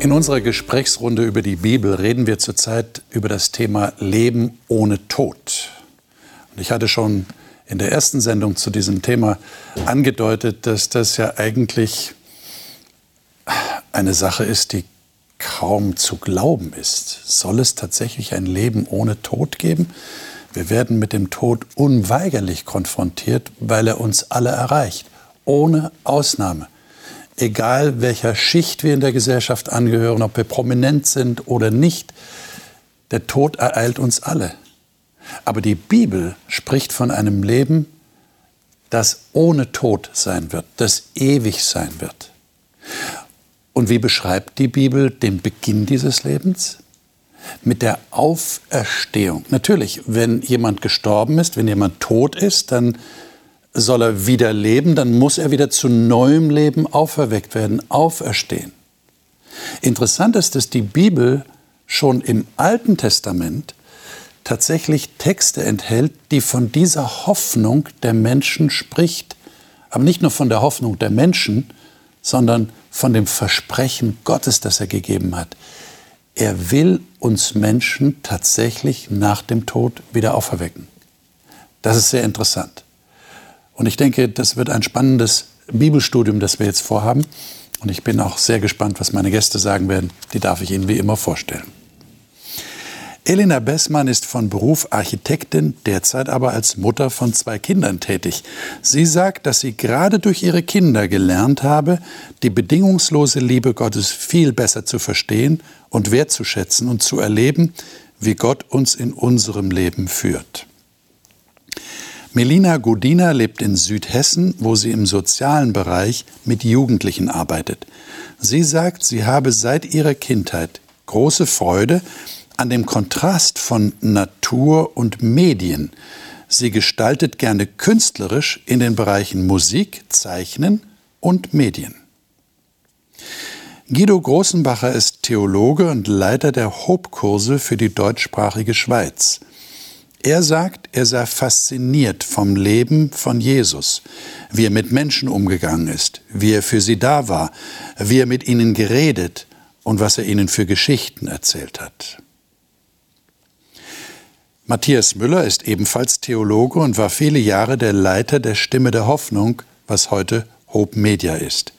In unserer Gesprächsrunde über die Bibel reden wir zurzeit über das Thema Leben ohne Tod. Und ich hatte schon in der ersten Sendung zu diesem Thema angedeutet, dass das ja eigentlich eine Sache ist, die kaum zu glauben ist. Soll es tatsächlich ein Leben ohne Tod geben? Wir werden mit dem Tod unweigerlich konfrontiert, weil er uns alle erreicht, ohne Ausnahme egal welcher Schicht wir in der Gesellschaft angehören, ob wir prominent sind oder nicht, der Tod ereilt uns alle. Aber die Bibel spricht von einem Leben, das ohne Tod sein wird, das ewig sein wird. Und wie beschreibt die Bibel den Beginn dieses Lebens? Mit der Auferstehung. Natürlich, wenn jemand gestorben ist, wenn jemand tot ist, dann soll er wieder leben, dann muss er wieder zu neuem Leben auferweckt werden, auferstehen. Interessant ist, dass die Bibel schon im Alten Testament tatsächlich Texte enthält, die von dieser Hoffnung der Menschen spricht. Aber nicht nur von der Hoffnung der Menschen, sondern von dem Versprechen Gottes, das er gegeben hat. Er will uns Menschen tatsächlich nach dem Tod wieder auferwecken. Das ist sehr interessant. Und ich denke, das wird ein spannendes Bibelstudium, das wir jetzt vorhaben. Und ich bin auch sehr gespannt, was meine Gäste sagen werden. Die darf ich Ihnen wie immer vorstellen. Elena Bessmann ist von Beruf Architektin, derzeit aber als Mutter von zwei Kindern tätig. Sie sagt, dass sie gerade durch ihre Kinder gelernt habe, die bedingungslose Liebe Gottes viel besser zu verstehen und wertzuschätzen und zu erleben, wie Gott uns in unserem Leben führt. Melina Godina lebt in Südhessen, wo sie im sozialen Bereich mit Jugendlichen arbeitet. Sie sagt, sie habe seit ihrer Kindheit große Freude an dem Kontrast von Natur und Medien. Sie gestaltet gerne künstlerisch in den Bereichen Musik, Zeichnen und Medien. Guido Großenbacher ist Theologe und Leiter der Hope-Kurse für die deutschsprachige Schweiz. Er sagt, er sei fasziniert vom Leben von Jesus, wie er mit Menschen umgegangen ist, wie er für sie da war, wie er mit ihnen geredet und was er ihnen für Geschichten erzählt hat. Matthias Müller ist ebenfalls Theologe und war viele Jahre der Leiter der Stimme der Hoffnung, was heute Hope Media ist.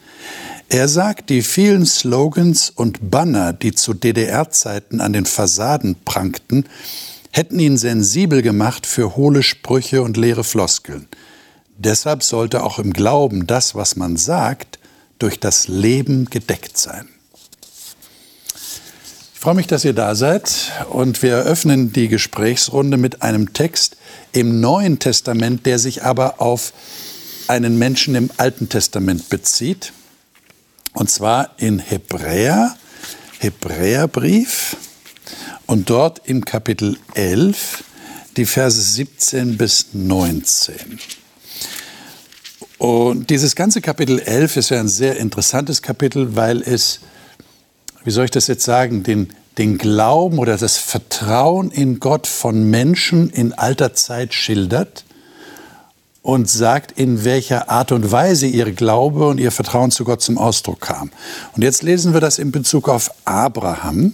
Er sagt, die vielen Slogans und Banner, die zu DDR-Zeiten an den Fassaden prangten, hätten ihn sensibel gemacht für hohle Sprüche und leere Floskeln. Deshalb sollte auch im Glauben das, was man sagt, durch das Leben gedeckt sein. Ich freue mich, dass ihr da seid und wir eröffnen die Gesprächsrunde mit einem Text im Neuen Testament, der sich aber auf einen Menschen im Alten Testament bezieht. Und zwar in Hebräer, Hebräerbrief, und dort im Kapitel 11 die Verse 17 bis 19. Und dieses ganze Kapitel 11 ist ja ein sehr interessantes Kapitel, weil es, wie soll ich das jetzt sagen, den, den Glauben oder das Vertrauen in Gott von Menschen in alter Zeit schildert und sagt, in welcher Art und Weise ihr Glaube und ihr Vertrauen zu Gott zum Ausdruck kam. Und jetzt lesen wir das in Bezug auf Abraham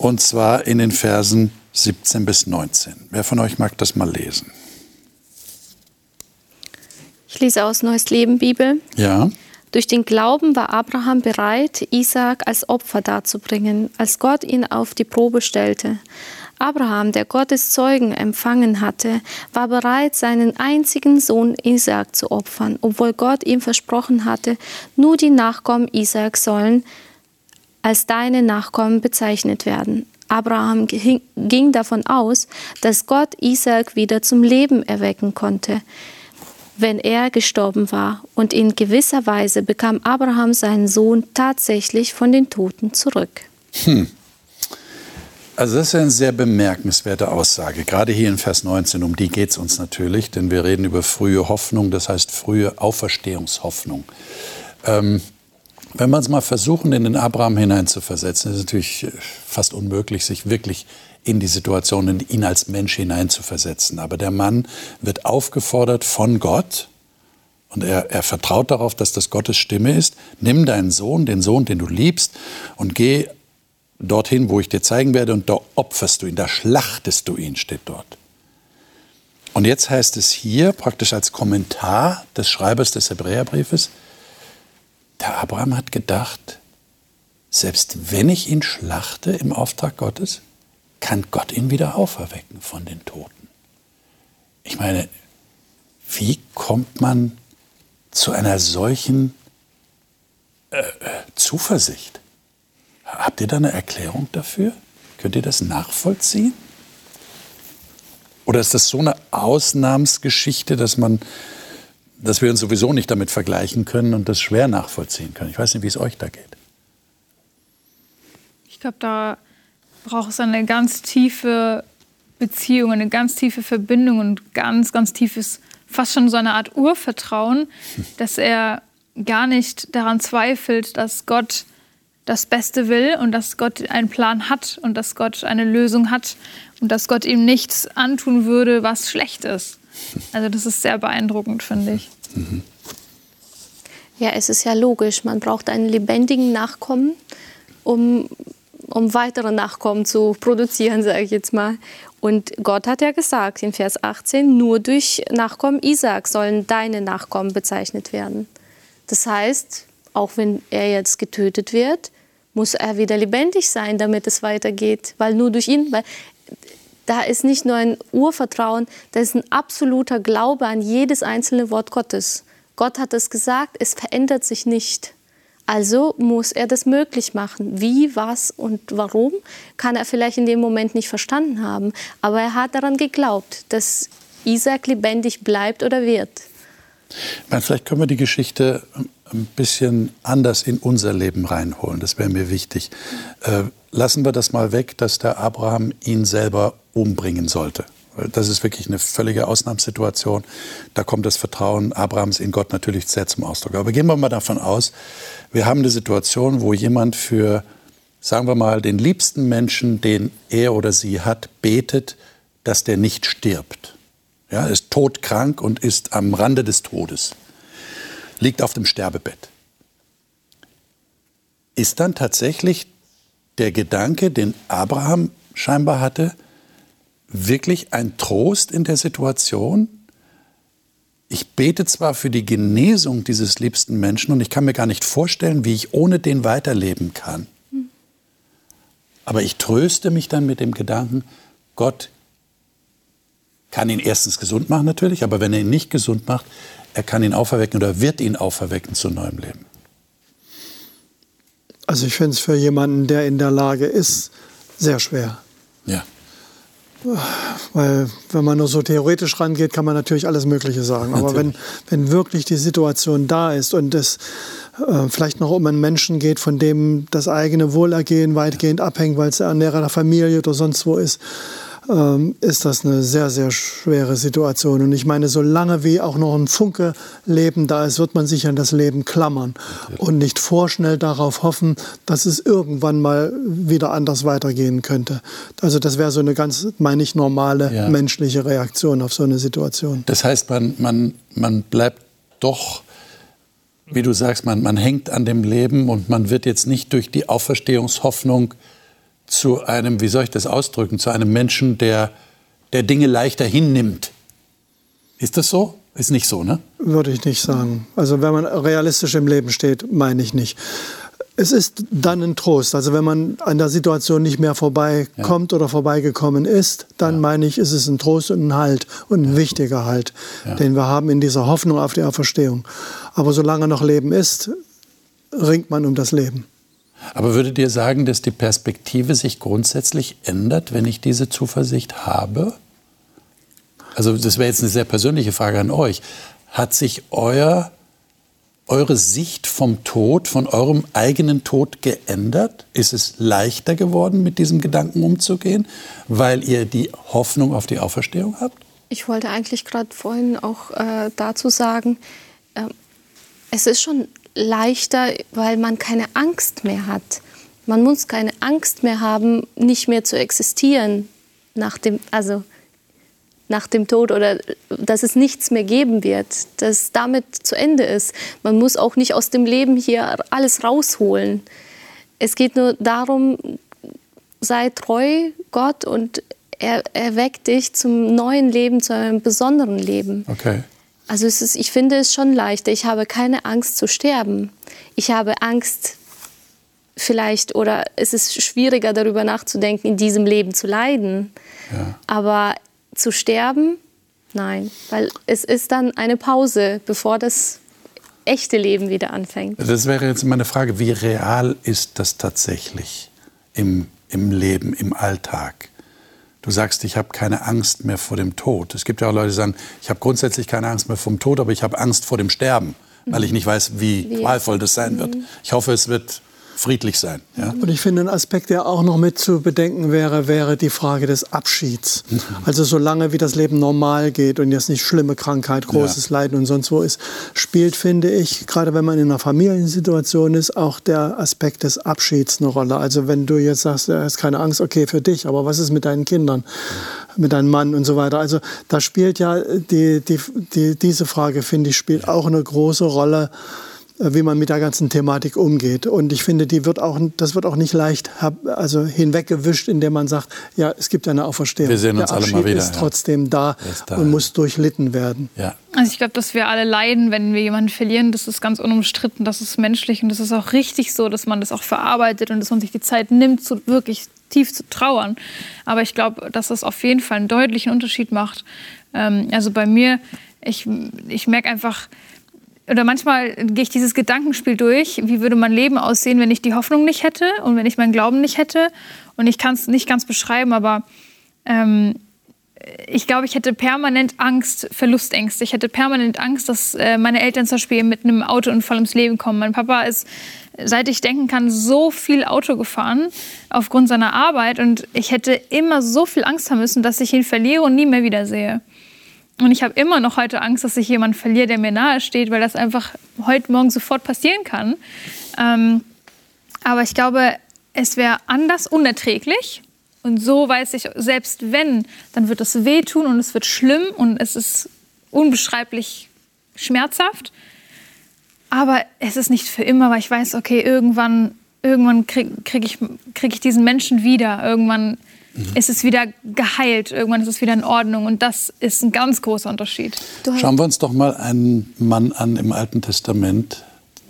und zwar in den Versen 17 bis 19. Wer von euch mag das mal lesen? Ich lese aus Neues Leben Bibel. Ja. Durch den Glauben war Abraham bereit, Isaak als Opfer darzubringen, als Gott ihn auf die Probe stellte. Abraham, der Gottes Zeugen empfangen hatte, war bereit, seinen einzigen Sohn Isaak zu opfern, obwohl Gott ihm versprochen hatte, nur die Nachkommen Isaak sollen als deine Nachkommen bezeichnet werden. Abraham ging davon aus, dass Gott Isaac wieder zum Leben erwecken konnte, wenn er gestorben war, und in gewisser Weise bekam Abraham seinen Sohn tatsächlich von den Toten zurück. Hm. Also das ist eine sehr bemerkenswerte Aussage, gerade hier in Vers 19, um die geht es uns natürlich, denn wir reden über frühe Hoffnung, das heißt frühe Auferstehungshoffnung. Ähm, wenn man es mal versuchen, in den Abraham hineinzuversetzen, ist es natürlich äh, fast unmöglich, sich wirklich in die Situation, in ihn als Mensch hineinzuversetzen. Aber der Mann wird aufgefordert von Gott, Und er, er vertraut darauf, dass das Gottes Stimme ist. Nimm deinen Sohn, den Sohn, den du liebst, und geh dorthin, wo ich dir zeigen werde, und da opferst du ihn, da schlachtest du ihn, steht dort. Und jetzt heißt es hier praktisch als Kommentar des Schreibers des Hebräerbriefes, der Abraham hat gedacht, selbst wenn ich ihn schlachte im Auftrag Gottes, kann Gott ihn wieder auferwecken von den Toten. Ich meine, wie kommt man zu einer solchen äh, Zuversicht? Habt ihr da eine Erklärung dafür? Könnt ihr das nachvollziehen? Oder ist das so eine Ausnahmsgeschichte, dass man, dass wir uns sowieso nicht damit vergleichen können und das schwer nachvollziehen können? Ich weiß nicht, wie es euch da geht. Ich glaube, da braucht es eine ganz tiefe Beziehung, eine ganz tiefe Verbindung und ganz, ganz tiefes, fast schon so eine Art Urvertrauen, dass er gar nicht daran zweifelt, dass Gott das Beste will und dass Gott einen Plan hat und dass Gott eine Lösung hat und dass Gott ihm nichts antun würde, was schlecht ist. Also das ist sehr beeindruckend, finde ich. Ja, es ist ja logisch, man braucht einen lebendigen Nachkommen, um, um weitere Nachkommen zu produzieren, sage ich jetzt mal. Und Gott hat ja gesagt in Vers 18, nur durch Nachkommen Isaac sollen deine Nachkommen bezeichnet werden. Das heißt, auch wenn er jetzt getötet wird, muss er wieder lebendig sein, damit es weitergeht. Weil nur durch ihn, weil da ist nicht nur ein Urvertrauen, da ist ein absoluter Glaube an jedes einzelne Wort Gottes. Gott hat es gesagt, es verändert sich nicht. Also muss er das möglich machen. Wie, was und warum, kann er vielleicht in dem Moment nicht verstanden haben. Aber er hat daran geglaubt, dass Isaac lebendig bleibt oder wird. Meine, vielleicht können wir die Geschichte ein bisschen anders in unser Leben reinholen. Das wäre mir wichtig. Äh, lassen wir das mal weg, dass der Abraham ihn selber umbringen sollte. Das ist wirklich eine völlige Ausnahmssituation. Da kommt das Vertrauen Abrahams in Gott natürlich sehr zum Ausdruck. Aber gehen wir mal davon aus, wir haben eine Situation, wo jemand für, sagen wir mal, den liebsten Menschen, den er oder sie hat, betet, dass der nicht stirbt. Ja, ist todkrank und ist am Rande des Todes liegt auf dem Sterbebett. Ist dann tatsächlich der Gedanke, den Abraham scheinbar hatte, wirklich ein Trost in der Situation? Ich bete zwar für die Genesung dieses liebsten Menschen und ich kann mir gar nicht vorstellen, wie ich ohne den weiterleben kann. Aber ich tröste mich dann mit dem Gedanken, Gott kann ihn erstens gesund machen natürlich, aber wenn er ihn nicht gesund macht, er kann ihn auferwecken oder wird ihn auferwecken zu neuem Leben. Also ich finde es für jemanden, der in der Lage ist, sehr schwer. Ja. Weil wenn man nur so theoretisch rangeht, kann man natürlich alles Mögliche sagen. Natürlich. Aber wenn, wenn wirklich die Situation da ist und es äh, vielleicht noch um einen Menschen geht, von dem das eigene Wohlergehen weitgehend abhängt, weil es der Ernährer der Familie oder sonst wo ist, ähm, ist das eine sehr, sehr schwere Situation. Und ich meine, solange wie auch noch ein Funke Leben da ist, wird man sich an das Leben klammern und nicht vorschnell darauf hoffen, dass es irgendwann mal wieder anders weitergehen könnte. Also das wäre so eine ganz, meine ich, normale ja. menschliche Reaktion auf so eine Situation. Das heißt, man, man, man bleibt doch wie du sagst, man, man hängt an dem Leben und man wird jetzt nicht durch die Auferstehungshoffnung zu einem, wie soll ich das ausdrücken, zu einem Menschen, der, der Dinge leichter hinnimmt. Ist das so? Ist nicht so, ne? Würde ich nicht sagen. Also wenn man realistisch im Leben steht, meine ich nicht. Es ist dann ein Trost. Also wenn man an der Situation nicht mehr vorbeikommt ja. oder vorbeigekommen ist, dann ja. meine ich, ist es ein Trost und ein Halt und ein ja. wichtiger Halt, den wir haben in dieser Hoffnung auf die Auferstehung. Aber solange noch Leben ist, ringt man um das Leben. Aber würdet ihr sagen, dass die Perspektive sich grundsätzlich ändert, wenn ich diese Zuversicht habe? Also das wäre jetzt eine sehr persönliche Frage an euch. Hat sich euer, eure Sicht vom Tod, von eurem eigenen Tod geändert? Ist es leichter geworden, mit diesem Gedanken umzugehen, weil ihr die Hoffnung auf die Auferstehung habt? Ich wollte eigentlich gerade vorhin auch äh, dazu sagen, äh, es ist schon leichter, weil man keine Angst mehr hat. Man muss keine Angst mehr haben, nicht mehr zu existieren. Nach dem, also nach dem Tod oder dass es nichts mehr geben wird, dass damit zu Ende ist. Man muss auch nicht aus dem Leben hier alles rausholen. Es geht nur darum, sei treu Gott und er, weckt dich zum neuen Leben, zu einem besonderen Leben. Okay. Also ist, ich finde es schon leichter. Ich habe keine Angst zu sterben. Ich habe Angst vielleicht oder es ist schwieriger darüber nachzudenken, in diesem Leben zu leiden. Ja. Aber zu sterben, nein, weil es ist dann eine Pause, bevor das echte Leben wieder anfängt. Das wäre jetzt meine Frage, wie real ist das tatsächlich im, im Leben, im Alltag? Du sagst, ich habe keine Angst mehr vor dem Tod. Es gibt ja auch Leute, die sagen, ich habe grundsätzlich keine Angst mehr vor dem Tod, aber ich habe Angst vor dem Sterben, weil ich nicht weiß, wie, wie? qualvoll das sein wird. Mhm. Ich hoffe, es wird friedlich sein. Ja? Und ich finde, ein Aspekt, der auch noch mit zu bedenken wäre, wäre die Frage des Abschieds. Mhm. Also solange wie das Leben normal geht und jetzt nicht schlimme Krankheit, großes ja. Leiden und sonst wo ist, spielt, finde ich, gerade wenn man in einer Familiensituation ist, auch der Aspekt des Abschieds eine Rolle. Also wenn du jetzt sagst, du hast keine Angst, okay, für dich, aber was ist mit deinen Kindern? mit deinem Mann und so weiter. Also da spielt ja die, die, die, diese Frage, finde ich, spielt auch eine große Rolle wie man mit der ganzen Thematik umgeht. Und ich finde, die wird auch, das wird auch nicht leicht also hinweggewischt, indem man sagt, ja, es gibt eine Auferstehung. Wir sehen uns der alle mal wieder. ist trotzdem da, ist da und muss durchlitten werden. Ja. Also ich glaube, dass wir alle leiden, wenn wir jemanden verlieren. Das ist ganz unumstritten, das ist menschlich und das ist auch richtig so, dass man das auch verarbeitet und dass man sich die Zeit nimmt, so wirklich tief zu trauern. Aber ich glaube, dass das auf jeden Fall einen deutlichen Unterschied macht. Ähm, also bei mir, ich, ich merke einfach, oder manchmal gehe ich dieses Gedankenspiel durch, wie würde mein Leben aussehen, wenn ich die Hoffnung nicht hätte und wenn ich meinen Glauben nicht hätte. Und ich kann es nicht ganz beschreiben, aber ähm, ich glaube, ich hätte permanent Angst, Verlustängste. Ich hätte permanent Angst, dass äh, meine Eltern zum Beispiel mit einem Autounfall ums Leben kommen. Mein Papa ist, seit ich denken kann, so viel Auto gefahren aufgrund seiner Arbeit und ich hätte immer so viel Angst haben müssen, dass ich ihn verliere und nie mehr wiedersehe. Und ich habe immer noch heute Angst, dass ich jemanden verliere, der mir nahe steht, weil das einfach heute Morgen sofort passieren kann. Ähm, aber ich glaube, es wäre anders unerträglich. Und so weiß ich, selbst wenn, dann wird es wehtun und es wird schlimm und es ist unbeschreiblich schmerzhaft. Aber es ist nicht für immer, weil ich weiß, okay, irgendwann, irgendwann kriege krieg ich, krieg ich diesen Menschen wieder. Irgendwann mhm. ist es wieder geheilt, irgendwann ist es wieder in Ordnung. Und das ist ein ganz großer Unterschied. Schauen wir uns doch mal einen Mann an im Alten Testament,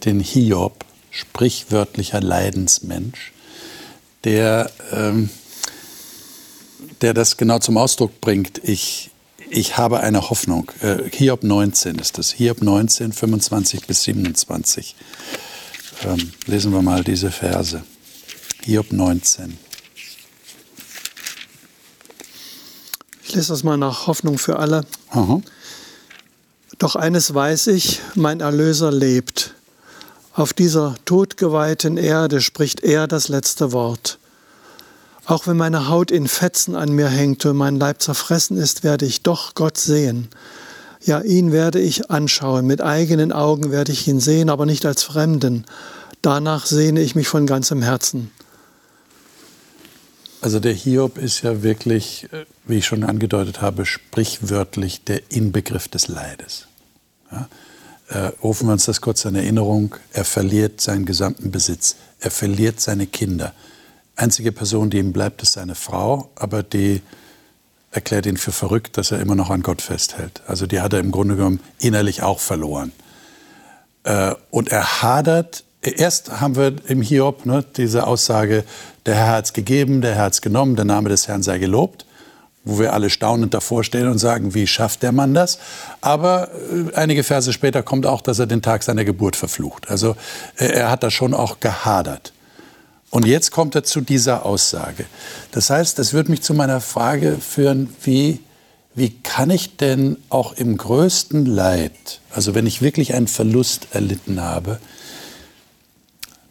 den Hiob, sprichwörtlicher Leidensmensch, der, ähm, der das genau zum Ausdruck bringt. Ich, ich habe eine Hoffnung. Äh, Hiob 19 ist das. Hiob 19, 25 bis 27. Ähm, lesen wir mal diese Verse. Hiob 19. Ich lese das mal nach Hoffnung für alle. Aha. Doch eines weiß ich, mein Erlöser lebt. Auf dieser todgeweihten Erde spricht er das letzte Wort. Auch wenn meine Haut in Fetzen an mir hängt und mein Leib zerfressen ist, werde ich doch Gott sehen. Ja, ihn werde ich anschauen, mit eigenen Augen werde ich ihn sehen, aber nicht als Fremden. Danach sehne ich mich von ganzem Herzen. Also der Hiob ist ja wirklich, äh, wie ich schon angedeutet habe, sprichwörtlich der Inbegriff des Leides. Ja? Äh, rufen wir uns das kurz in Erinnerung. Er verliert seinen gesamten Besitz. Er verliert seine Kinder. Einzige Person, die ihm bleibt, ist seine Frau, aber die erklärt ihn für verrückt, dass er immer noch an Gott festhält. Also die hat er im Grunde genommen innerlich auch verloren. Äh, und er hadert Erst haben wir im Hiob ne, diese Aussage, der Herr hat es gegeben, der Herr hat es genommen, der Name des Herrn sei gelobt, wo wir alle staunend davor stehen und sagen, wie schafft der Mann das? Aber äh, einige Verse später kommt auch, dass er den Tag seiner Geburt verflucht. Also äh, er hat da schon auch gehadert. Und jetzt kommt er zu dieser Aussage. Das heißt, das wird mich zu meiner Frage führen, wie, wie kann ich denn auch im größten Leid, also wenn ich wirklich einen Verlust erlitten habe,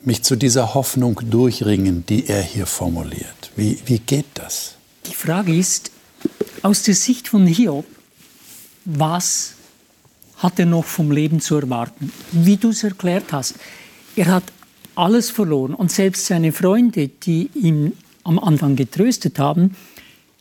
mich zu dieser Hoffnung durchringen, die er hier formuliert? Wie, wie geht das? Die Frage ist, aus der Sicht von Hiob, was hat er noch vom Leben zu erwarten? Wie du es erklärt hast, er hat alles verloren und selbst seine Freunde, die ihn am Anfang getröstet haben,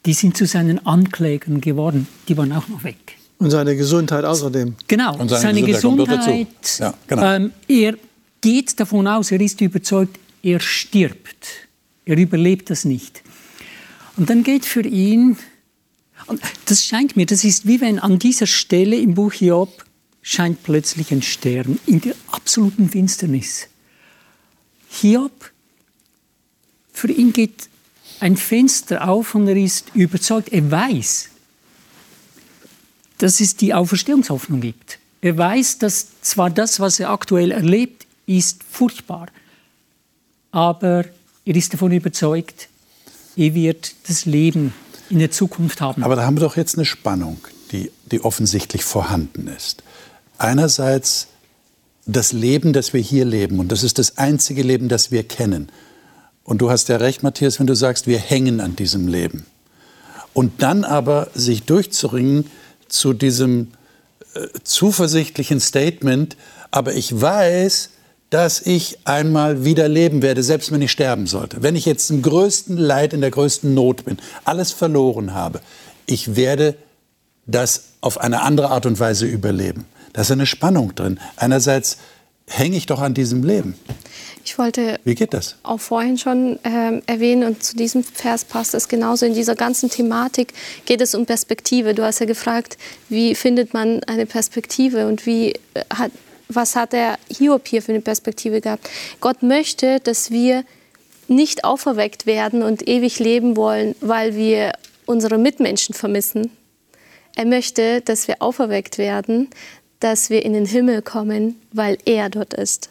die sind zu seinen Anklägern geworden. Die waren auch noch weg. Und seine Gesundheit außerdem. Genau, Und seine seine, Gesundheit Gesundheit. dazu. Ja, genau. ähm, er geht davon aus, er ist überzeugt, er stirbt. Er überlebt das nicht. Und dann geht für ihn, und das scheint mir, das ist wie wenn an dieser Stelle im Buch Job scheint plötzlich ein Stern in der absoluten Finsternis. Hiob, für ihn geht ein Fenster auf und er ist überzeugt, er weiß, dass es die Auferstehungshoffnung gibt. Er weiß, dass zwar das, was er aktuell erlebt, ist furchtbar, aber er ist davon überzeugt, er wird das Leben in der Zukunft haben. Aber da haben wir doch jetzt eine Spannung, die, die offensichtlich vorhanden ist. Einerseits das Leben, das wir hier leben, und das ist das einzige Leben, das wir kennen. Und du hast ja recht, Matthias, wenn du sagst, wir hängen an diesem Leben. Und dann aber sich durchzuringen zu diesem äh, zuversichtlichen Statement, aber ich weiß, dass ich einmal wieder leben werde, selbst wenn ich sterben sollte. Wenn ich jetzt im größten Leid, in der größten Not bin, alles verloren habe, ich werde das auf eine andere Art und Weise überleben. Da ist eine Spannung drin. Einerseits hänge ich doch an diesem Leben. Ich wollte Wie geht das? auch vorhin schon ähm, erwähnen und zu diesem Vers passt es genauso. In dieser ganzen Thematik geht es um Perspektive. Du hast ja gefragt, wie findet man eine Perspektive und wie äh, hat, was hat der Hiob hier für eine Perspektive gehabt? Gott möchte, dass wir nicht auferweckt werden und ewig leben wollen, weil wir unsere Mitmenschen vermissen. Er möchte, dass wir auferweckt werden, dass wir in den Himmel kommen, weil er dort ist.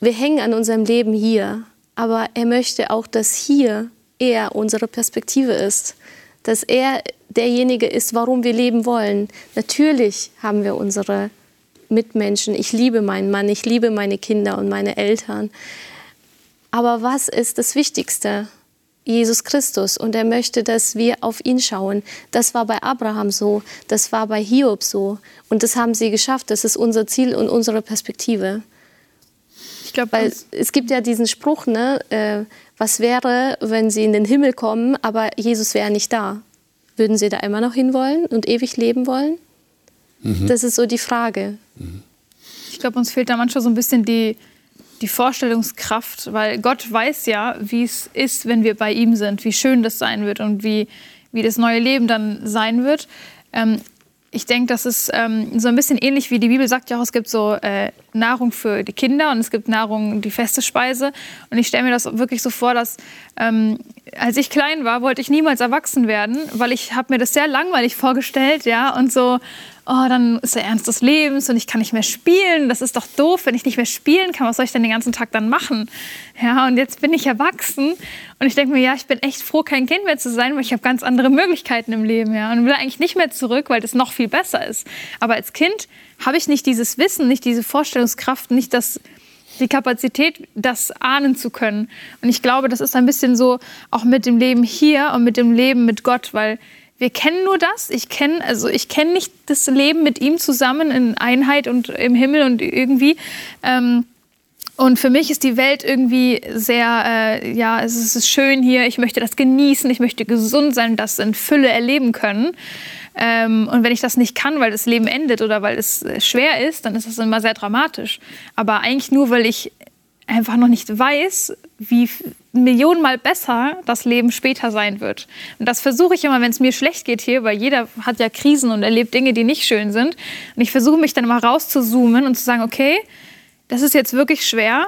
Wir hängen an unserem Leben hier, aber er möchte auch, dass hier er unsere Perspektive ist, dass er derjenige ist, warum wir leben wollen. Natürlich haben wir unsere Mitmenschen. Ich liebe meinen Mann, ich liebe meine Kinder und meine Eltern. Aber was ist das Wichtigste? Jesus Christus und er möchte, dass wir auf ihn schauen. Das war bei Abraham so, das war bei Hiob so und das haben sie geschafft. Das ist unser Ziel und unsere Perspektive. Glaube, Weil es gibt ja diesen Spruch, ne, äh, was wäre, wenn sie in den Himmel kommen, aber Jesus wäre nicht da? Würden sie da immer noch hinwollen und ewig leben wollen? Das ist so die Frage. Ich glaube, uns fehlt da manchmal so ein bisschen die, die Vorstellungskraft, weil Gott weiß ja, wie es ist, wenn wir bei ihm sind, wie schön das sein wird und wie, wie das neue Leben dann sein wird. Ähm, ich denke, das ist ähm, so ein bisschen ähnlich wie die Bibel sagt ja auch, es gibt so äh, Nahrung für die Kinder und es gibt Nahrung, die feste Speise. Und ich stelle mir das wirklich so vor, dass ähm, als ich klein war, wollte ich niemals erwachsen werden, weil ich habe mir das sehr langweilig vorgestellt, ja, und so, oh, dann ist der Ernst des Lebens und ich kann nicht mehr spielen. Das ist doch doof, wenn ich nicht mehr spielen kann. Was soll ich denn den ganzen Tag dann machen? Ja, und jetzt bin ich erwachsen und ich denke mir, ja, ich bin echt froh, kein Kind mehr zu sein, weil ich habe ganz andere Möglichkeiten im Leben, ja, und will eigentlich nicht mehr zurück, weil das noch viel besser ist. Aber als Kind habe ich nicht dieses Wissen, nicht diese Vorstellungskraft, nicht das die Kapazität, das ahnen zu können. Und ich glaube, das ist ein bisschen so auch mit dem Leben hier und mit dem Leben mit Gott, weil wir kennen nur das. Ich kenne also ich kenne nicht das Leben mit ihm zusammen in Einheit und im Himmel und irgendwie. Ähm, und für mich ist die Welt irgendwie sehr, äh, ja, es ist schön hier. Ich möchte das genießen. Ich möchte gesund sein, das in Fülle erleben können. Ähm, und wenn ich das nicht kann, weil das Leben endet oder weil es äh, schwer ist, dann ist das immer sehr dramatisch. Aber eigentlich nur, weil ich einfach noch nicht weiß, wie millionenmal besser das Leben später sein wird. Und das versuche ich immer, wenn es mir schlecht geht hier, weil jeder hat ja Krisen und erlebt Dinge, die nicht schön sind. Und ich versuche mich dann immer rauszuzoomen und zu sagen, okay, das ist jetzt wirklich schwer,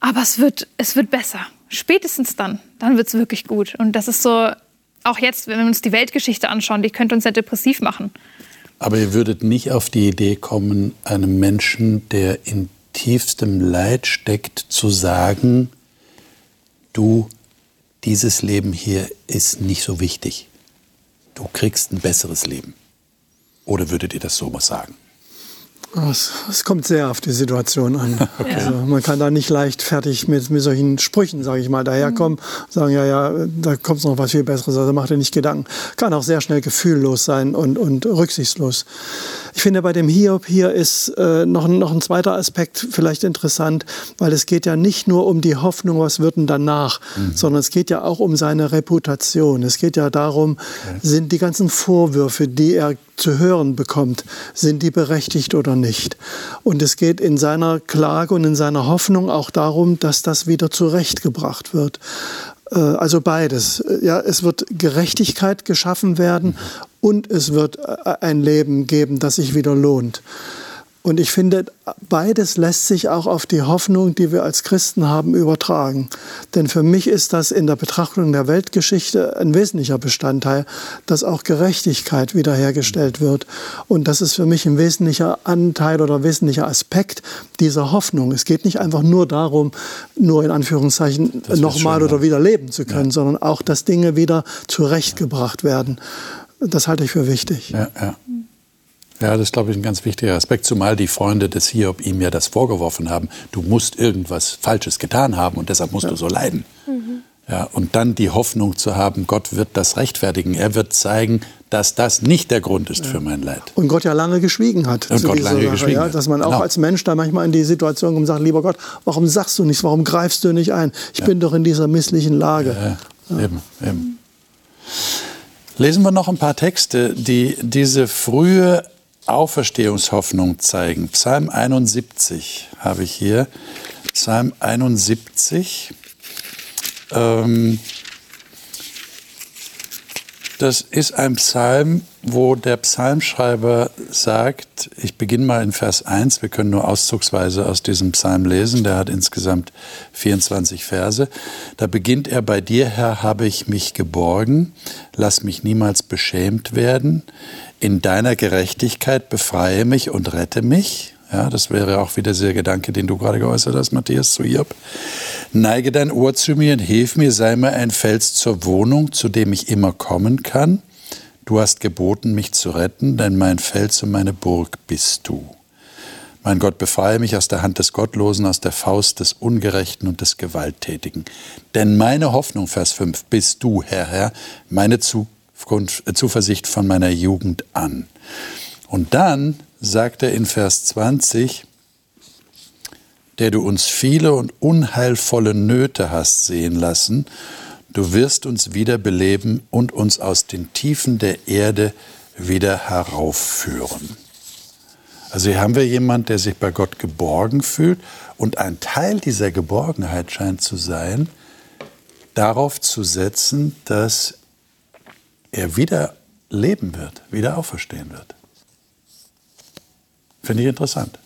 aber es wird, es wird besser. Spätestens dann, dann wird es wirklich gut. Und das ist so, auch jetzt, wenn wir uns die Weltgeschichte anschauen, die könnte uns ja depressiv machen. Aber ihr würdet nicht auf die Idee kommen, einem Menschen, der in tiefstem Leid steckt, zu sagen, du, dieses Leben hier ist nicht so wichtig. Du kriegst ein besseres Leben. Oder würdet ihr das so mal sagen? Es, kommt sehr auf die Situation an. Okay. Also man kann da nicht leichtfertig mit, mit solchen Sprüchen, sage ich mal, daherkommen, mhm. sagen, ja, ja, da kommt noch was viel Besseres, also macht ihr nicht Gedanken. Kann auch sehr schnell gefühllos sein und, und rücksichtslos. Ich finde, bei dem Hiob hier ist äh, noch, noch ein zweiter Aspekt vielleicht interessant, weil es geht ja nicht nur um die Hoffnung, was wird denn danach, mhm. sondern es geht ja auch um seine Reputation. Es geht ja darum, okay. sind die ganzen Vorwürfe, die er zu hören bekommt, sind die berechtigt oder nicht. Und es geht in seiner Klage und in seiner Hoffnung auch darum, dass das wieder zurechtgebracht wird. Äh, also beides. Ja, es wird Gerechtigkeit geschaffen werden und es wird äh, ein Leben geben, das sich wieder lohnt. Und ich finde, beides lässt sich auch auf die Hoffnung, die wir als Christen haben, übertragen. Denn für mich ist das in der Betrachtung der Weltgeschichte ein wesentlicher Bestandteil, dass auch Gerechtigkeit wiederhergestellt wird. Und das ist für mich ein wesentlicher Anteil oder wesentlicher Aspekt dieser Hoffnung. Es geht nicht einfach nur darum, nur in Anführungszeichen nochmal oder wieder leben zu können, ja. sondern auch, dass Dinge wieder zurechtgebracht werden. Das halte ich für wichtig. Ja, ja. Ja, das ist, glaube ich, ein ganz wichtiger Aspekt, zumal die Freunde des Hiob ihm ja das vorgeworfen haben, du musst irgendwas Falsches getan haben und deshalb musst ja. du so leiden. Mhm. Ja, und dann die Hoffnung zu haben, Gott wird das rechtfertigen. Er wird zeigen, dass das nicht der Grund ist ja. für mein Leid. Und Gott ja lange geschwiegen hat. Und Gott lange Sache, geschwiegen ja, Dass man auch genau. als Mensch da manchmal in die Situation kommt und sagt, lieber Gott, warum sagst du nichts, warum greifst du nicht ein? Ich bin doch in dieser misslichen Lage. Eben, eben. Lesen wir noch ein paar Texte, die diese frühe Auferstehungshoffnung zeigen. Psalm 71 habe ich hier. Psalm 71. Ähm, das ist ein Psalm, wo der Psalmschreiber sagt, ich beginne mal in Vers 1, wir können nur auszugsweise aus diesem Psalm lesen, der hat insgesamt 24 Verse. Da beginnt er, bei dir, Herr, habe ich mich geborgen, lass mich niemals beschämt werden. In deiner Gerechtigkeit befreie mich und rette mich. Ja, das wäre auch wieder der Gedanke, den du gerade geäußert hast, Matthias, zu Hiob. Neige dein Ohr zu mir und hilf mir, sei mir ein Fels zur Wohnung, zu dem ich immer kommen kann. Du hast geboten, mich zu retten, denn mein Fels und meine Burg bist du. Mein Gott, befreie mich aus der Hand des Gottlosen, aus der Faust des Ungerechten und des Gewalttätigen. Denn meine Hoffnung, Vers 5, bist du, Herr, Herr, meine Zuversicht von meiner Jugend an. Und dann sagt er in Vers 20, der du uns viele und unheilvolle Nöte hast sehen lassen, du wirst uns wieder beleben und uns aus den Tiefen der Erde wieder heraufführen. Also hier haben wir jemanden, der sich bei Gott geborgen fühlt und ein Teil dieser Geborgenheit scheint zu sein, darauf zu setzen, dass er wieder leben wird, wieder auferstehen wird. Finde ich interessant.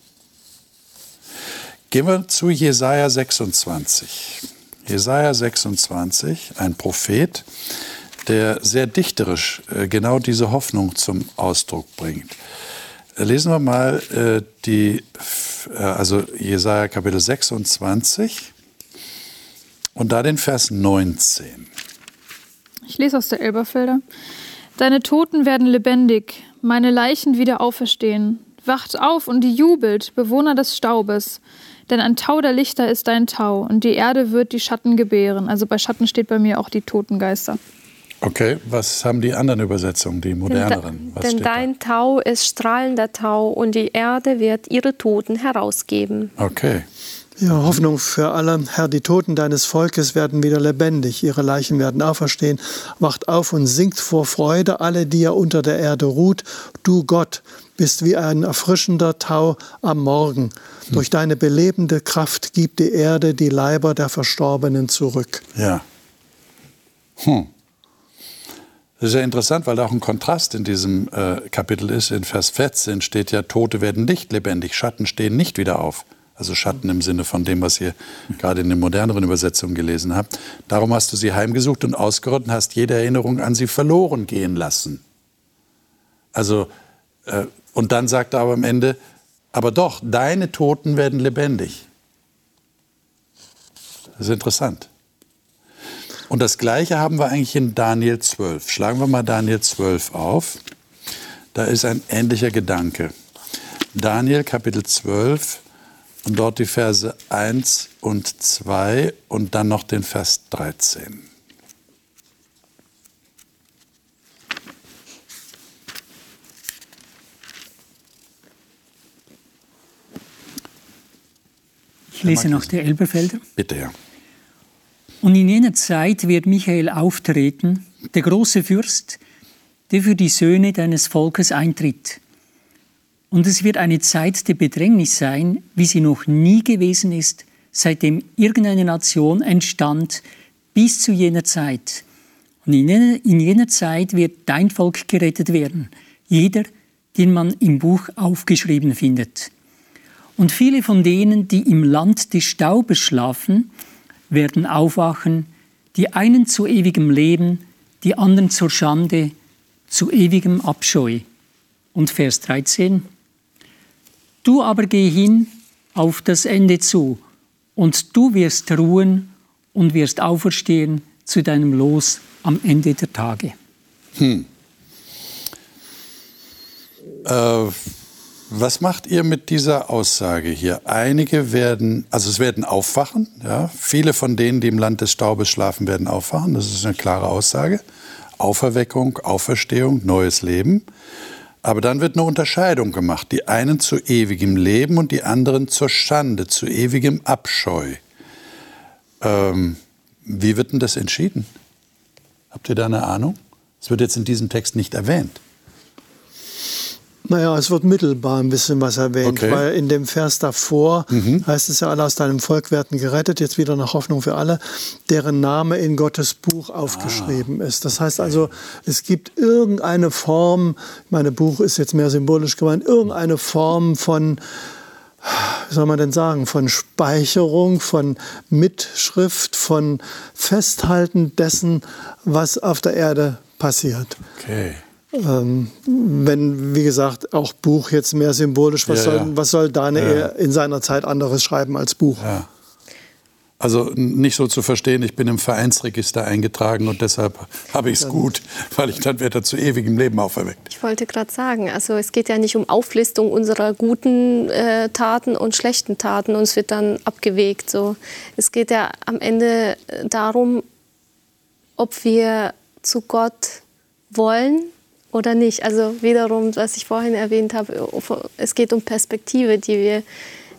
Gehen wir zu Jesaja 26. Jesaja 26, ein Prophet, der sehr dichterisch äh, genau diese Hoffnung zum Ausdruck bringt. Lesen wir mal äh, die, äh, also Jesaja Kapitel 26 und da den Vers 19. Ich lese aus der Elberfelder. Deine Toten werden lebendig, meine Leichen wieder auferstehen. Wacht auf und jubelt, Bewohner des Staubes. Denn ein Tau der Lichter ist dein Tau und die Erde wird die Schatten gebären. Also bei Schatten steht bei mir auch die Totengeister. Okay, was haben die anderen Übersetzungen, die moderneren? Was denn dein da? Tau ist strahlender Tau und die Erde wird ihre Toten herausgeben. Okay. Ja, Hoffnung für alle. Herr, die Toten deines Volkes werden wieder lebendig, ihre Leichen werden auferstehen. Wacht auf und singt vor Freude, alle, die ihr unter der Erde ruht. Du Gott bist wie ein erfrischender Tau am Morgen. Hm. Durch deine belebende Kraft gibt die Erde die Leiber der Verstorbenen zurück. Ja. Hm. Das ist ja interessant, weil da auch ein Kontrast in diesem äh, Kapitel ist. In Vers 14 steht ja, Tote werden nicht lebendig, Schatten stehen nicht wieder auf. Also Schatten im Sinne von dem, was ihr gerade in den moderneren Übersetzungen gelesen habt. Darum hast du sie heimgesucht und ausgerottet und hast jede Erinnerung an sie verloren gehen lassen. Also, äh, und dann sagt er aber am Ende, aber doch, deine Toten werden lebendig. Das ist interessant. Und das Gleiche haben wir eigentlich in Daniel 12. Schlagen wir mal Daniel 12 auf. Da ist ein ähnlicher Gedanke. Daniel Kapitel 12 und dort die Verse 1 und 2 und dann noch den Vers 13. Ich lese noch der Elberfelder. Bitte, ja. Und in jener Zeit wird Michael auftreten, der große Fürst, der für die Söhne deines Volkes eintritt. Und es wird eine Zeit der Bedrängnis sein, wie sie noch nie gewesen ist, seitdem irgendeine Nation entstand, bis zu jener Zeit. Und in jener, in jener Zeit wird dein Volk gerettet werden, jeder, den man im Buch aufgeschrieben findet. Und viele von denen, die im Land des Staubes schlafen, werden aufwachen, die einen zu ewigem Leben, die anderen zur Schande, zu ewigem Abscheu. Und Vers 13. Du aber geh hin auf das Ende zu, und du wirst ruhen und wirst auferstehen zu deinem Los am Ende der Tage. Hm. Äh, was macht ihr mit dieser Aussage hier? Einige werden, also es werden aufwachen, ja. Viele von denen, die im Land des Staubes schlafen, werden aufwachen. Das ist eine klare Aussage. Auferweckung, Auferstehung, neues Leben. Aber dann wird eine Unterscheidung gemacht. Die einen zu ewigem Leben und die anderen zur Schande, zu ewigem Abscheu. Ähm, wie wird denn das entschieden? Habt ihr da eine Ahnung? Es wird jetzt in diesem Text nicht erwähnt. Naja, es wird mittelbar ein bisschen was erwähnt, okay. weil in dem Vers davor mhm. heißt es ja, alle aus deinem Volk werden gerettet, jetzt wieder nach Hoffnung für alle, deren Name in Gottes Buch aufgeschrieben ah. ist. Das heißt also, es gibt irgendeine Form, meine Buch ist jetzt mehr symbolisch gemeint, irgendeine Form von wie soll man denn sagen, von Speicherung, von Mitschrift, von Festhalten dessen, was auf der Erde passiert. Okay. Ähm, wenn, wie gesagt, auch Buch jetzt mehr symbolisch, was, ja, soll, ja. was soll Daniel ja. in seiner Zeit anderes schreiben als Buch? Also nicht so zu verstehen, ich bin im Vereinsregister eingetragen und deshalb habe ich es gut, weil ich dann werde zu ewigem Leben auferweckt. Ich wollte gerade sagen, also es geht ja nicht um Auflistung unserer guten äh, Taten und schlechten Taten und es wird dann abgewegt. So. Es geht ja am Ende darum, ob wir zu Gott wollen oder nicht. Also wiederum, was ich vorhin erwähnt habe, es geht um Perspektive, die wir,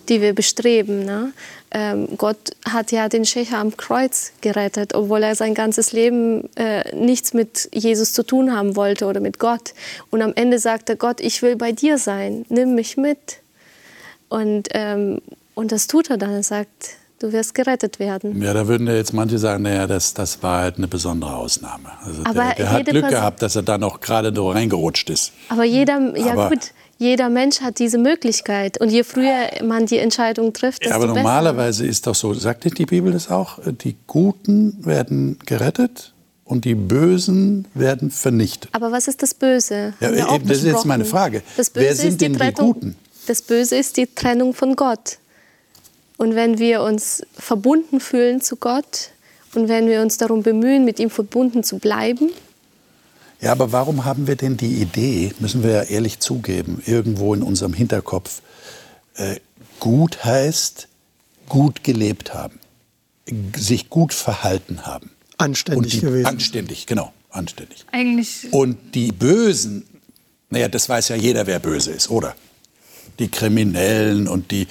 die wir bestreben. Ne? Ähm, Gott hat ja den Schächer am Kreuz gerettet, obwohl er sein ganzes Leben äh, nichts mit Jesus zu tun haben wollte oder mit Gott. Und am Ende sagte Gott, ich will bei dir sein, nimm mich mit. Und, ähm, und das tut er dann. Er sagt, du wirst gerettet werden. Ja, da würden ja jetzt manche sagen, naja, das, das war halt eine besondere Ausnahme. Also aber der, der hat Glück Person gehabt, dass er da noch gerade so reingerutscht ist. Aber jeder, ja aber gut, jeder Mensch hat diese Möglichkeit. Und je früher man die Entscheidung trifft, desto ja, aber normalerweise ist doch so, sagt nicht die Bibel das auch? Die Guten werden gerettet und die Bösen werden vernichtet. Aber was ist das Böse? Ja, eben, das ist jetzt meine Frage. Wer sind denn die Guten? Das Böse ist die Trennung von Gott. Und wenn wir uns verbunden fühlen zu Gott und wenn wir uns darum bemühen, mit ihm verbunden zu bleiben. Ja, aber warum haben wir denn die Idee, müssen wir ja ehrlich zugeben, irgendwo in unserem Hinterkopf, äh, gut heißt, gut gelebt haben, sich gut verhalten haben. Anständig die, gewesen. Anständig, genau, anständig. Eigentlich. Und die Bösen, naja, das weiß ja jeder, wer böse ist, oder? Die Kriminellen und die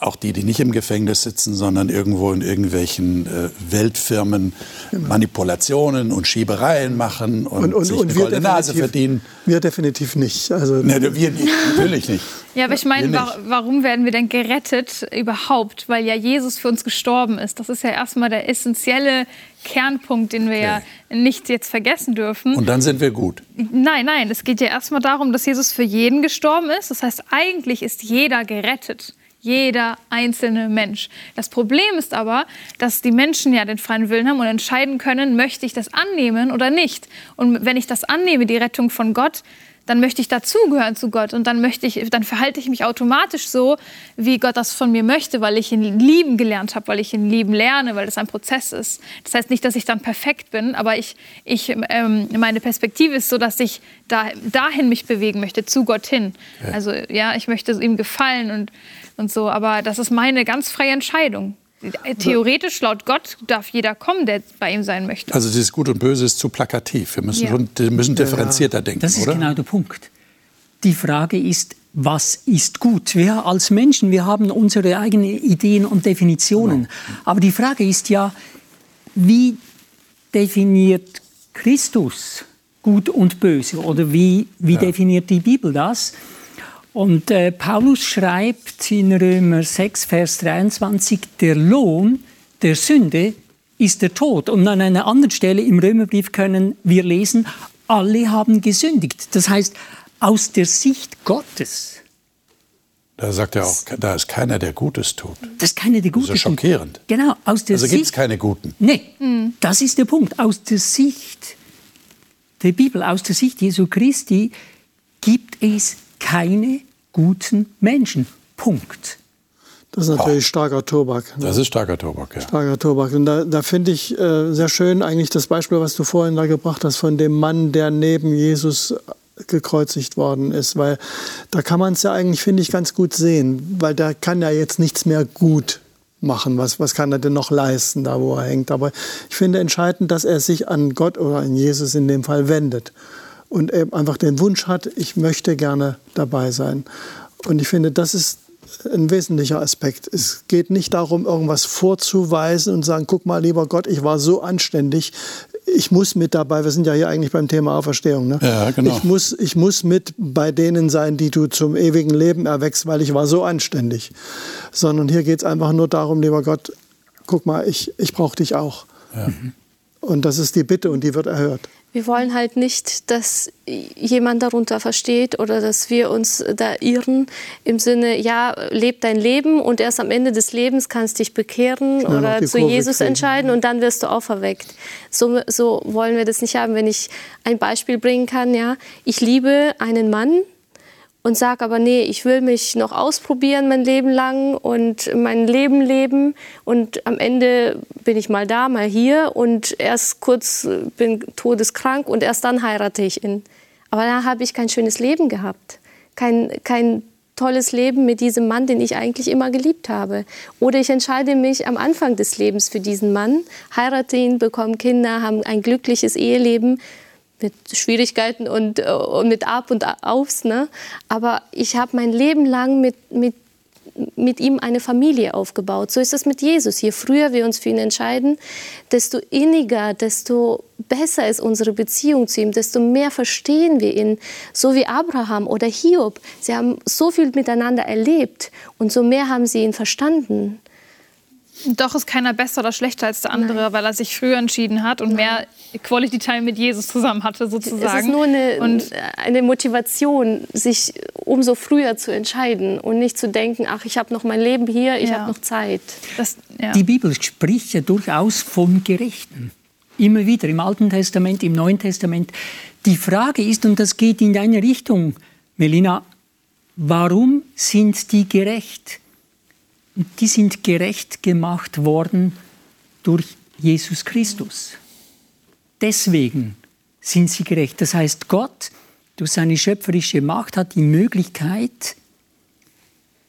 auch die, die nicht im Gefängnis sitzen, sondern irgendwo in irgendwelchen äh, Weltfirmen genau. Manipulationen und Schiebereien machen und, und, und sich eine goldene Nase verdienen. Wir definitiv nicht. Also, ne, wir nicht, natürlich nicht. Ja, aber ich meine, wa warum werden wir denn gerettet überhaupt? Weil ja Jesus für uns gestorben ist. Das ist ja erstmal der essentielle Kernpunkt, den wir okay. ja nicht jetzt vergessen dürfen. Und dann sind wir gut. Nein, nein, es geht ja erstmal darum, dass Jesus für jeden gestorben ist. Das heißt, eigentlich ist jeder gerettet. Jeder einzelne Mensch. Das Problem ist aber, dass die Menschen ja den freien Willen haben und entscheiden können, möchte ich das annehmen oder nicht. Und wenn ich das annehme, die Rettung von Gott, dann möchte ich dazugehören zu Gott und dann möchte ich, dann verhalte ich mich automatisch so, wie Gott das von mir möchte, weil ich ihn lieben gelernt habe, weil ich ihn lieben lerne, weil das ein Prozess ist. Das heißt nicht, dass ich dann perfekt bin, aber ich, ich, ähm, meine Perspektive ist so, dass ich da, dahin mich bewegen möchte, zu Gott hin. Also ja, ich möchte ihm gefallen und, und so, aber das ist meine ganz freie Entscheidung. Theoretisch, laut Gott, darf jeder kommen, der bei ihm sein möchte. Also dieses Gut und Böse ist zu plakativ. Wir müssen, ja. schon, müssen differenzierter denken, Das ist oder? genau der Punkt. Die Frage ist, was ist gut? Wir als Menschen, wir haben unsere eigenen Ideen und Definitionen. Genau. Aber die Frage ist ja, wie definiert Christus gut und böse? Oder wie, wie ja. definiert die Bibel das? Und äh, Paulus schreibt in Römer 6, Vers 23, der Lohn der Sünde ist der Tod. Und an einer anderen Stelle im Römerbrief können wir lesen, alle haben gesündigt. Das heißt, aus der Sicht Gottes. Da sagt er auch, da ist keiner, der Gutes tut. Das ist keiner, der Gutes tut. Das ist schockierend. Genau, aus der also gibt es keine Guten. Nee, mhm. das ist der Punkt. Aus der Sicht der Bibel, aus der Sicht Jesu Christi gibt es keine guten Menschen. Punkt. Das ist natürlich starker Tobak. Ne? Das ist starker Tobak, ja. Starker Tobak. Und da, da finde ich äh, sehr schön eigentlich das Beispiel, was du vorhin da gebracht hast, von dem Mann, der neben Jesus gekreuzigt worden ist. Weil da kann man es ja eigentlich, finde ich, ganz gut sehen. Weil der kann ja jetzt nichts mehr gut machen. Was, was kann er denn noch leisten, da wo er hängt? Aber ich finde entscheidend, dass er sich an Gott oder an Jesus in dem Fall wendet und einfach den Wunsch hat, ich möchte gerne dabei sein. Und ich finde, das ist ein wesentlicher Aspekt. Es geht nicht darum, irgendwas vorzuweisen und sagen, guck mal, lieber Gott, ich war so anständig, ich muss mit dabei, wir sind ja hier eigentlich beim Thema Auferstehung, ne? ja, genau. ich, muss, ich muss mit bei denen sein, die du zum ewigen Leben erwächst, weil ich war so anständig. Sondern hier geht es einfach nur darum, lieber Gott, guck mal, ich, ich brauche dich auch. Ja. Und das ist die Bitte und die wird erhört. Wir wollen halt nicht, dass jemand darunter versteht oder dass wir uns da irren im Sinne, ja, leb dein Leben und erst am Ende des Lebens kannst du dich bekehren Schnell oder zu Kurve Jesus kriegen. entscheiden und dann wirst du auferweckt. So, so wollen wir das nicht haben. Wenn ich ein Beispiel bringen kann, ja, ich liebe einen Mann, und sage aber, nee, ich will mich noch ausprobieren mein Leben lang und mein Leben leben und am Ende bin ich mal da, mal hier und erst kurz bin todeskrank und erst dann heirate ich ihn. Aber da habe ich kein schönes Leben gehabt, kein, kein tolles Leben mit diesem Mann, den ich eigentlich immer geliebt habe. Oder ich entscheide mich am Anfang des Lebens für diesen Mann, heirate ihn, bekomme Kinder, haben ein glückliches Eheleben mit Schwierigkeiten und, äh, und mit Ab und Aufs. Ne? Aber ich habe mein Leben lang mit, mit, mit ihm eine Familie aufgebaut. So ist es mit Jesus. Je früher wir uns für ihn entscheiden, desto inniger, desto besser ist unsere Beziehung zu ihm, desto mehr verstehen wir ihn. So wie Abraham oder Hiob. Sie haben so viel miteinander erlebt und so mehr haben sie ihn verstanden. Doch ist keiner besser oder schlechter als der andere, Nein. weil er sich früher entschieden hat und Nein. mehr Quality Time mit Jesus zusammen hatte, sozusagen. Es ist nur eine, und eine Motivation, sich umso früher zu entscheiden und nicht zu denken, ach, ich habe noch mein Leben hier, ich ja. habe noch Zeit. Das, ja. Die Bibel spricht ja durchaus von Gerechten. Immer wieder im Alten Testament, im Neuen Testament. Die Frage ist, und das geht in deine Richtung, Melina, warum sind die gerecht? Die sind gerecht gemacht worden durch Jesus Christus. Deswegen sind sie gerecht. Das heißt, Gott durch seine schöpferische Macht hat die Möglichkeit,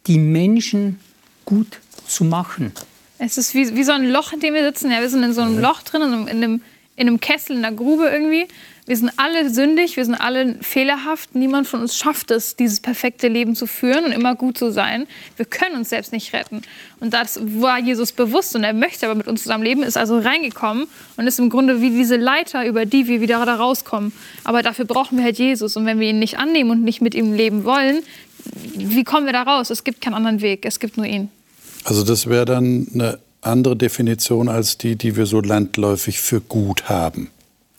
die Menschen gut zu machen. Es ist wie, wie so ein Loch, in dem wir sitzen. Ja, wir sind in so einem Loch drin, in einem, in einem Kessel, in einer Grube irgendwie. Wir sind alle sündig, wir sind alle fehlerhaft. Niemand von uns schafft es, dieses perfekte Leben zu führen und immer gut zu sein. Wir können uns selbst nicht retten. Und das war Jesus bewusst und er möchte aber mit uns zusammen leben, ist also reingekommen und ist im Grunde wie diese Leiter, über die wir wieder da rauskommen. Aber dafür brauchen wir halt Jesus. Und wenn wir ihn nicht annehmen und nicht mit ihm leben wollen, wie kommen wir da raus? Es gibt keinen anderen Weg, es gibt nur ihn. Also das wäre dann eine andere Definition als die, die wir so landläufig für gut haben.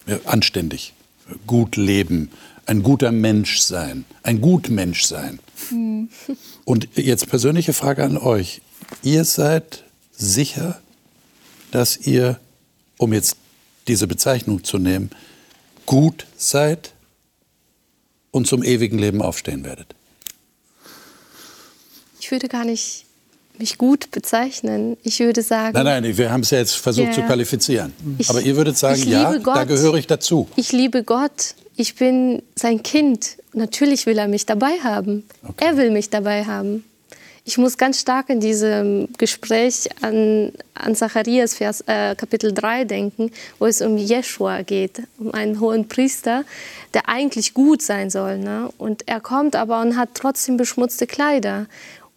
Ja, anständig gut leben, ein guter Mensch sein, ein Gutmensch sein. Mhm. Und jetzt persönliche Frage an euch. Ihr seid sicher, dass ihr, um jetzt diese Bezeichnung zu nehmen, gut seid? und zum ewigen Leben aufstehen werdet? Ich würde gar nicht mich gut bezeichnen. Ich würde sagen. Nein, nein, wir haben es ja jetzt versucht Ja. zu qualifizieren. Ich- Aber ihr würdet sagen, ja, Gott. da gehöre ich dazu. Ich liebe Gott. Ich bin sein Kind. Natürlich will er mich dabei haben. Okay. Er will mich dabei haben. Ich muss ganz stark in diesem Gespräch an, an Zacharias Vers, äh, Kapitel 3 denken, wo es um Jeschua geht, um einen hohen Priester, der eigentlich gut sein soll. Ne? Und er kommt aber und hat trotzdem beschmutzte Kleider.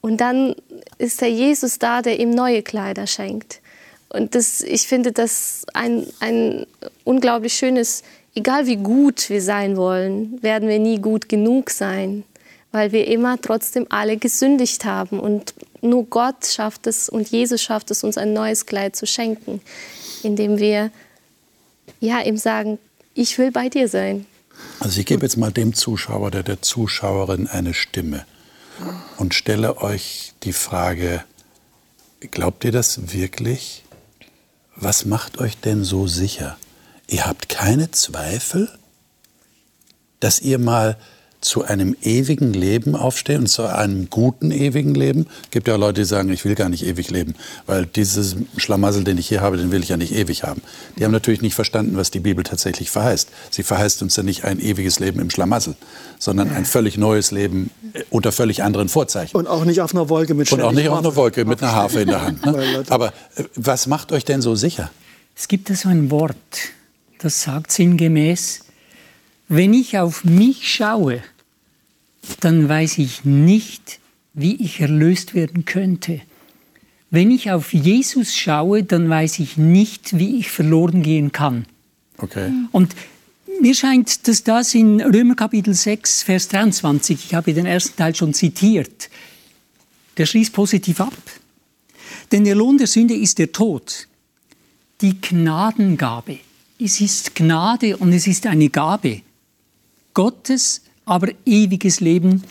Und dann ist der Jesus da, der ihm neue Kleider schenkt. Und das, ich finde das ein, ein unglaublich schönes, egal wie gut wir sein wollen, werden wir nie gut genug sein, weil wir immer trotzdem alle gesündigt haben. Und nur Gott schafft es und Jesus schafft es, uns ein neues Kleid zu schenken, indem wir ja, ihm sagen, ich will bei dir sein. Also ich gebe jetzt mal dem Zuschauer oder der Zuschauerin eine Stimme und stelle euch die Frage, glaubt ihr das wirklich? Was macht euch denn so sicher? Ihr habt keine Zweifel, dass ihr mal zu einem ewigen Leben aufsteht und zu einem guten ewigen Leben? Es gibt ja Leute, die sagen, ich will gar nicht ewig leben, weil dieses Schlamassel, den ich hier habe, den will ich ja nicht ewig haben. Die haben natürlich nicht verstanden, was die Bibel tatsächlich verheißt. Sie verheißt uns ja nicht ein ewiges Leben im Schlamassel, sondern ein völlig neues Leben äh, unter völlig anderen Vorzeichen. Und auch nicht auf einer Wolke mit Und auch nicht auf einer. Wolke mit einer Harfe in der Hand. Ne? Aber äh, was macht euch denn so sicher? Es gibt da so ein Wort, das sagt sinngemäß, wenn ich auf mich schaue, dann weiß ich nicht, wie ich erlöst werden könnte. Wenn ich auf Jesus schaue, dann weiß ich nicht, wie ich verloren gehen kann. Okay. Und mir scheint, dass das in Römer Kapitel 6, Vers 23, ich habe den ersten Teil schon zitiert, der schließt positiv ab. Denn der Lohn der Sünde ist der Tod. Die Gnadengabe. Es ist Gnade und es ist eine Gabe. Gottes, aber ewiges Leben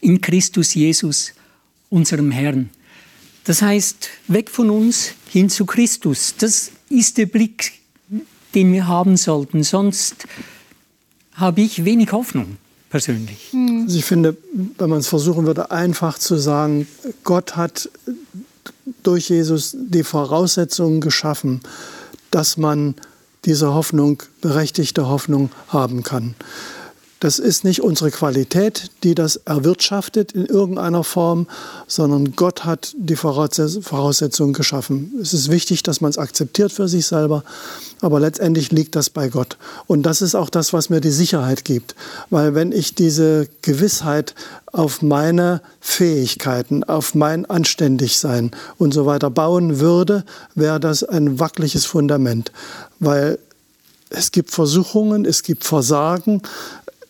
in Christus Jesus, unserem Herrn. Das heißt, weg von uns hin zu Christus. Das ist der Blick, den wir haben sollten. Sonst habe ich wenig Hoffnung persönlich. Also ich finde, wenn man es versuchen würde, einfach zu sagen, Gott hat durch Jesus die Voraussetzungen geschaffen, dass man diese Hoffnung, berechtigte Hoffnung haben kann. Das ist nicht unsere Qualität, die das erwirtschaftet in irgendeiner Form, sondern Gott hat die Voraussetz- Voraussetzungen geschaffen. Es ist wichtig, dass man es akzeptiert für sich selber, aber letztendlich liegt das bei Gott. Und das ist auch das, was mir die Sicherheit gibt. Weil wenn ich diese Gewissheit auf meine Fähigkeiten, auf mein Anständigsein und so weiter bauen würde, wäre das ein wackeliges Fundament. Weil es gibt Versuchungen, es gibt Versagen,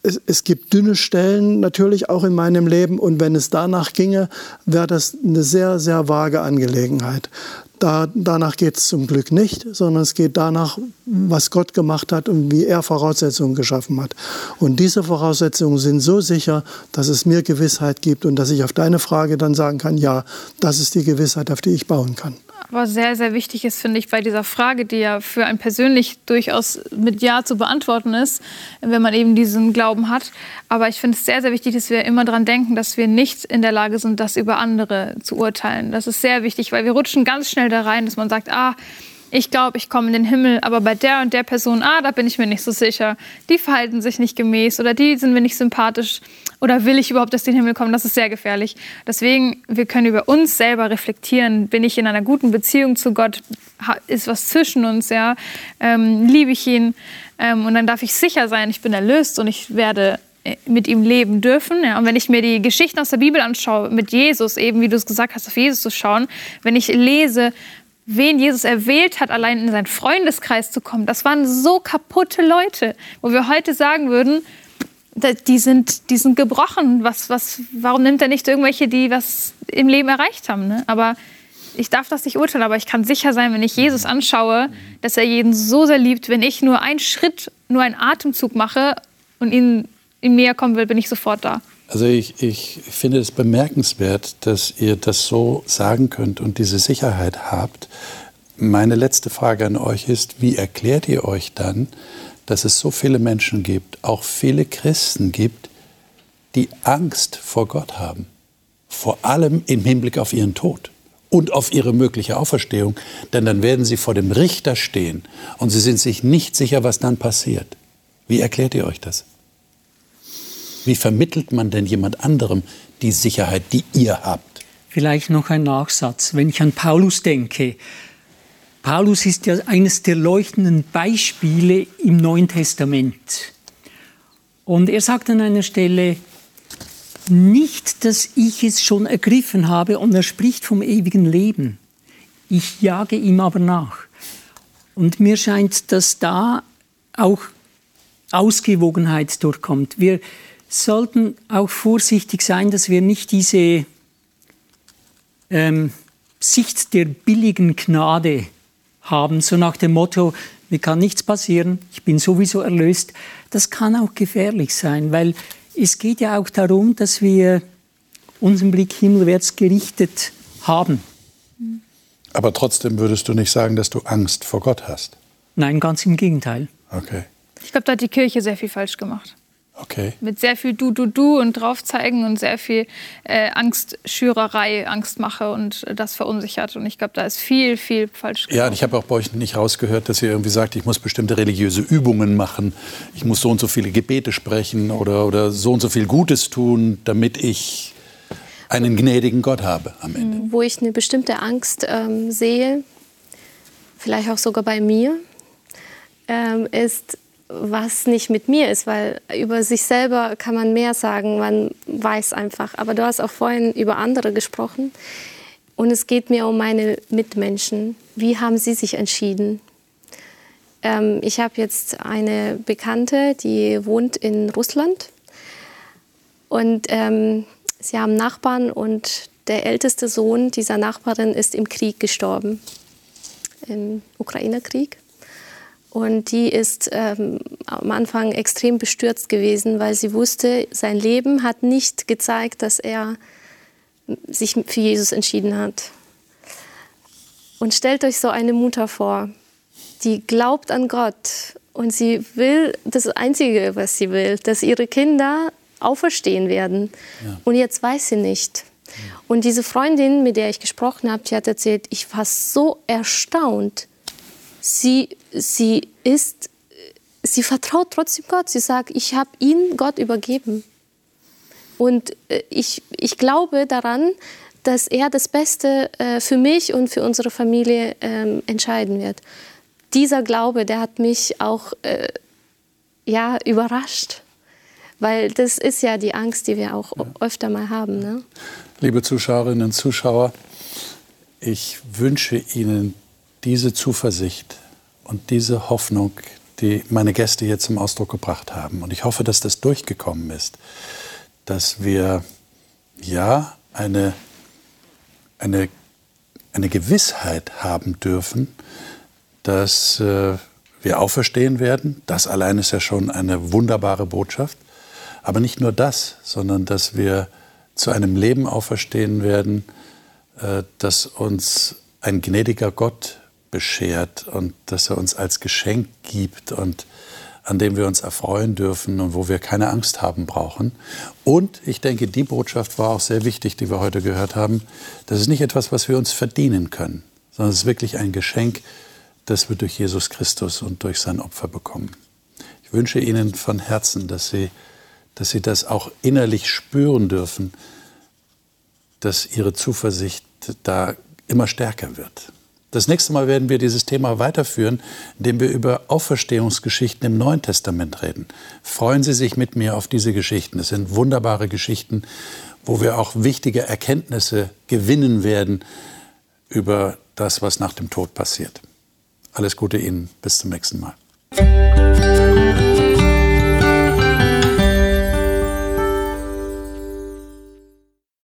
es, es gibt dünne Stellen natürlich auch in meinem Leben und wenn es danach ginge, wäre das eine sehr, sehr vage Angelegenheit. Da, danach geht es zum Glück nicht, sondern es geht danach, was Gott gemacht hat und wie er Voraussetzungen geschaffen hat. Und diese Voraussetzungen sind so sicher, dass es mir Gewissheit gibt und dass ich auf deine Frage dann sagen kann, ja, das ist die Gewissheit, auf die ich bauen kann. Aber sehr, sehr wichtig ist, finde ich, bei dieser Frage, die ja für einen persönlich durchaus mit Ja zu beantworten ist, wenn man eben diesen Glauben hat. Aber ich finde es sehr, sehr wichtig, dass wir immer daran denken, dass wir nicht in der Lage sind, das über andere zu urteilen. Das ist sehr wichtig, weil wir rutschen ganz schnell da rein, dass man sagt, ah, ich glaube, ich komme in den Himmel, aber bei der und der Person, ah, da bin ich mir nicht so sicher. Die verhalten sich nicht gemäß oder die sind mir nicht sympathisch oder will ich überhaupt, dass die in den Himmel kommen? Das ist sehr gefährlich. Deswegen, wir können über uns selber reflektieren. Bin ich in einer guten Beziehung zu Gott? Ist was zwischen uns? Ja, ähm, liebe ich ihn? Ähm, und dann darf ich sicher sein, ich bin erlöst und ich werde äh, mit ihm leben dürfen. Ja. Und wenn ich mir die Geschichten aus der Bibel anschaue, mit Jesus, eben wie du es gesagt hast, auf Jesus zu schauen, wenn ich lese, wen Jesus erwählt hat, allein in seinen Freundeskreis zu kommen, das waren so kaputte Leute, wo wir heute sagen würden, die sind, die sind gebrochen. Was, was, warum nimmt er nicht irgendwelche, die was im Leben erreicht haben? Ne? Aber ich darf das nicht urteilen, aber ich kann sicher sein, wenn ich Jesus anschaue, dass er jeden so sehr liebt, wenn ich nur einen Schritt, nur einen Atemzug mache und ihn, ihm näher kommen will, bin ich sofort da. Also ich, ich finde es bemerkenswert, dass ihr das so sagen könnt und diese Sicherheit habt. Meine letzte Frage an euch ist, wie erklärt ihr euch dann, dass es so viele Menschen gibt, auch viele Christen gibt, die Angst vor Gott haben. Vor allem im Hinblick auf ihren Tod und auf ihre mögliche Auferstehung. Denn dann werden sie vor dem Richter stehen und sie sind sich nicht sicher, was dann passiert. Wie erklärt ihr euch das? Wie vermittelt man denn jemand anderem die Sicherheit, die ihr habt? Vielleicht noch ein Nachsatz. Wenn ich an Paulus denke, Paulus ist ja eines der leuchtenden Beispiele im Neuen Testament. Und er sagt an einer Stelle, nicht, dass ich es schon ergriffen habe, und er spricht vom ewigen Leben. Ich jage ihm aber nach. Und mir scheint, dass da auch Ausgewogenheit durchkommt. Wir sollten auch vorsichtig sein, dass wir nicht diese ähm, Sicht der billigen Gnade haben, so nach dem Motto, mir kann nichts passieren, ich bin sowieso erlöst. Das kann auch gefährlich sein, weil es geht ja auch darum, dass wir unseren Blick himmelwärts gerichtet haben. Aber trotzdem würdest du nicht sagen, dass du Angst vor Gott hast? Nein, ganz im Gegenteil. Okay. Ich glaube, da hat die Kirche sehr viel falsch gemacht. Okay. Mit sehr viel Du, Du, Du und draufzeigen und sehr viel äh, Angstschürerei, Angstmache und das verunsichert. Und ich glaube, da ist viel, viel falsch gemacht. Ja, und ich habe auch bei euch nicht rausgehört, dass ihr irgendwie sagt, ich muss bestimmte religiöse Übungen machen, ich muss so und so viele Gebete sprechen oder, oder so und so viel Gutes tun, damit ich einen gnädigen Gott habe am Ende. Wo ich eine bestimmte Angst ähm, sehe, vielleicht auch sogar bei mir, ähm, ist was nicht mit mir ist, weil über sich selber kann man mehr sagen, man weiß einfach. Aber du hast auch vorhin über andere gesprochen und es geht mir um meine Mitmenschen. Wie haben sie sich entschieden? Ähm, ich habe jetzt eine Bekannte, die wohnt in Russland und ähm, sie haben Nachbarn und der älteste Sohn dieser Nachbarin ist im Krieg gestorben, im Ukraine-Krieg. Und die ist ähm, am Anfang extrem bestürzt gewesen, weil sie wusste, sein Leben hat nicht gezeigt, dass er sich für Jesus entschieden hat. Und stellt euch so eine Mutter vor, die glaubt an Gott und sie will das Einzige, was sie will, dass ihre Kinder auferstehen werden. Ja. Und jetzt weiß sie nicht. Und diese Freundin, mit der ich gesprochen habe, die hat erzählt, ich war so erstaunt, sie, sie ist, sie vertraut trotzdem Gott. Sie sagt, ich habe ihn Gott übergeben. Und äh, ich, ich glaube daran, dass er das Beste äh, für mich und für unsere Familie ähm, entscheiden wird. Dieser Glaube, der hat mich auch äh, ja, überrascht. Weil das ist ja die Angst, die wir auch öfter mal haben. Ne? Liebe Zuschauerinnen und Zuschauer, ich wünsche Ihnen diese Zuversicht und diese Hoffnung, die meine Gäste hier zum Ausdruck gebracht haben. Und ich hoffe, dass das durchgekommen ist, dass wir ja eine, eine, eine Gewissheit haben dürfen, dass äh, wir auferstehen werden. Das allein ist ja schon eine wunderbare Botschaft. Aber nicht nur das, sondern dass wir zu einem Leben auferstehen werden, äh, das uns ein gnädiger Gott beschert und dass er uns als Geschenk gibt und an dem wir uns erfreuen dürfen und wo wir keine Angst haben brauchen. Und ich denke, die Botschaft war auch sehr wichtig, die wir heute gehört haben. Das ist nicht etwas, was wir uns verdienen können, sondern es ist wirklich ein Geschenk, das wir durch Jesus Christus und durch sein Opfer bekommen. Ich wünsche Ihnen von Herzen, dass Sie, dass Sie das auch innerlich spüren dürfen, dass Ihre Zuversicht da immer stärker wird. Das nächste Mal werden wir dieses Thema weiterführen, indem wir über Auferstehungsgeschichten im Neuen Testament reden. Freuen Sie sich mit mir auf diese Geschichten. Es sind wunderbare Geschichten, wo wir auch wichtige Erkenntnisse gewinnen werden über das, was nach dem Tod passiert. Alles Gute Ihnen. Bis zum nächsten Mal.